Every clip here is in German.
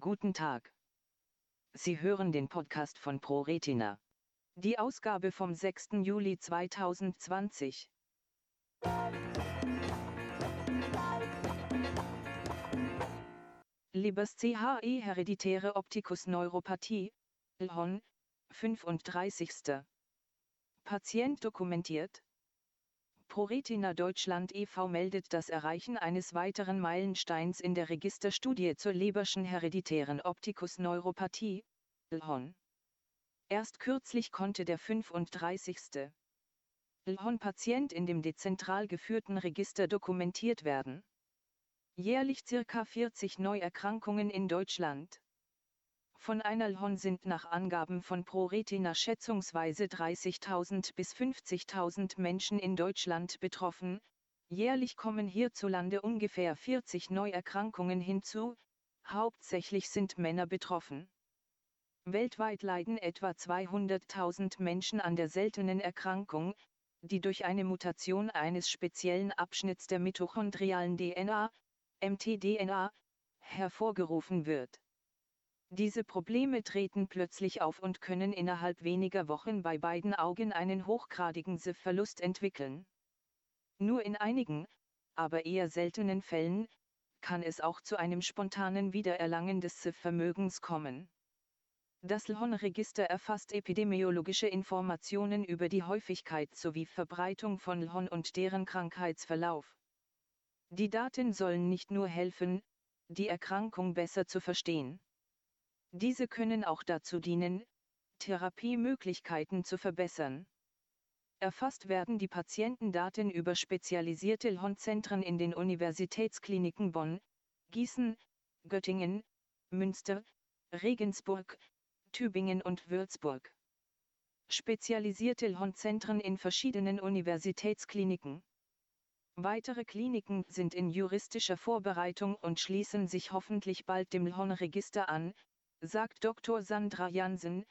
Guten Tag. Sie hören den Podcast von ProRetina. Die Ausgabe vom 6. Juli 2020. Libers CHE hereditäre Optikusneuropathie, LHON, 35. Patient dokumentiert. ProRetina Deutschland e.V. meldet das Erreichen eines weiteren Meilensteins in der Registerstudie zur Leberschen hereditären Optikusneuropathie, LHON. Erst kürzlich konnte der 35. LHON-Patient in dem dezentral geführten Register dokumentiert werden. Jährlich circa 40 Neuerkrankungen in Deutschland. Von einer LHON sind nach Angaben von ProRetina schätzungsweise 30.000 bis 50.000 Menschen in Deutschland betroffen, jährlich kommen hierzulande ungefähr 40 Neuerkrankungen hinzu, hauptsächlich sind Männer betroffen. Weltweit leiden etwa 200.000 Menschen an der seltenen Erkrankung, die durch eine Mutation eines speziellen Abschnitts der mitochondrialen DNA, mtDNA, hervorgerufen wird. Diese Probleme treten plötzlich auf und können innerhalb weniger Wochen bei beiden Augen einen hochgradigen Sehverlust entwickeln. Nur in einigen, aber eher seltenen Fällen, kann es auch zu einem spontanen Wiedererlangen des Sehvermögens kommen. Das LHON-Register erfasst epidemiologische Informationen über die Häufigkeit sowie Verbreitung von LHON und deren Krankheitsverlauf. Die Daten sollen nicht nur helfen, die Erkrankung besser zu verstehen. Diese können auch dazu dienen, Therapiemöglichkeiten zu verbessern. Erfasst werden die Patientendaten über spezialisierte LHON-Zentren in den Universitätskliniken Bonn, Gießen, Göttingen, Münster, Regensburg, Tübingen und Würzburg. Spezialisierte LHON-Zentren in verschiedenen Universitätskliniken. Weitere Kliniken sind in juristischer Vorbereitung und schließen sich hoffentlich bald dem LHON-Register an, sagt Dr. Sandra Jansen,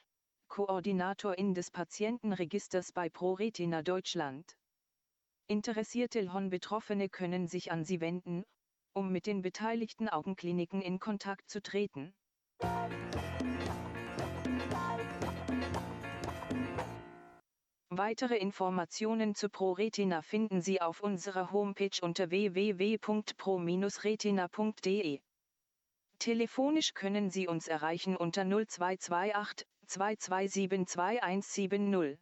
Koordinatorin des Patientenregisters bei ProRetina Deutschland. Interessierte LHON-Betroffene können sich an sie wenden, um mit den beteiligten Augenkliniken in Kontakt zu treten. Weitere Informationen zu ProRetina finden Sie auf unserer Homepage unter www.pro-retina.de. Telefonisch können Sie uns erreichen unter 0228 2272 2170.